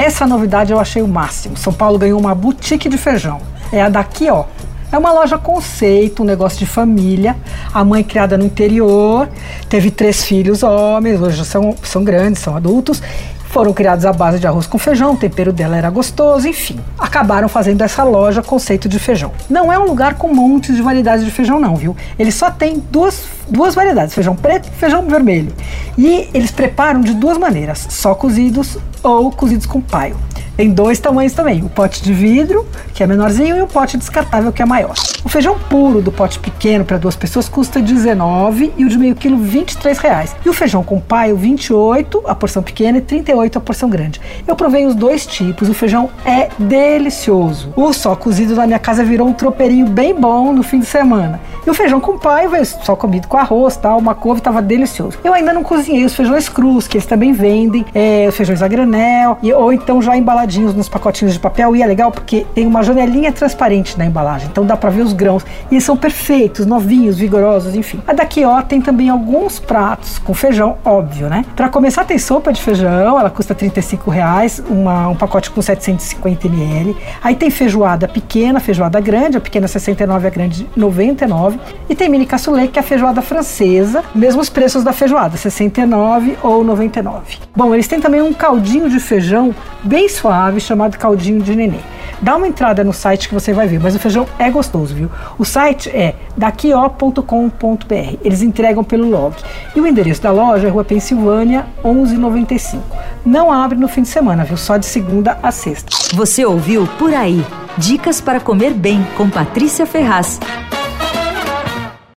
Essa novidade eu achei o máximo. São Paulo ganhou uma boutique de feijão. É a daqui, ó. É uma loja conceito, um negócio de família. A mãe criada no interior, teve três filhos homens, hoje são, são grandes, são adultos. Foram criados à base de arroz com feijão, o tempero dela era gostoso, enfim. Acabaram fazendo essa loja conceito de feijão. Não é um lugar com montes de variedades de feijão, não, viu? Ele só tem duas, duas variedades: feijão preto e feijão vermelho. E eles preparam de duas maneiras: só cozidos ou cozidos com paio. Tem dois tamanhos também: o pote de vidro, que é menorzinho, e o pote descartável, que é maior. O feijão puro do pote pequeno para duas pessoas custa 19 e o de meio quilo 23 reais. E o feijão com paio 28 a porção pequena e 38 a porção grande. Eu provei os dois tipos. O feijão é delicioso. O só cozido na minha casa virou um tropeirinho bem bom no fim de semana. E o feijão com paio veio só comido com arroz, tal, uma couve, estava delicioso. Eu ainda não cozinhei os feijões crus, que eles também vendem, é, os feijões a granel, e, ou então já embalados nos pacotinhos de papel e é legal porque tem uma janelinha transparente na embalagem, então dá para ver os grãos e são perfeitos, novinhos, vigorosos, enfim. A daqui ó tem também alguns pratos com feijão, óbvio, né? Para começar tem sopa de feijão, ela custa 35 reais, uma, um pacote com 750 ml. Aí tem feijoada pequena, feijoada grande, a pequena 69, a grande 99. E tem mini cassoulet, que é a feijoada francesa, mesmos preços da feijoada, 69 ou 99. Bom, eles têm também um caldinho de feijão bem suave chamado caldinho de neném. Dá uma entrada no site que você vai ver, mas o feijão é gostoso, viu? O site é daquio.com.br. Eles entregam pelo log. E o endereço da loja é Rua Pensilvânia, 1195. Não abre no fim de semana, viu? Só de segunda a sexta. Você ouviu Por Aí. Dicas para comer bem com Patrícia Ferraz.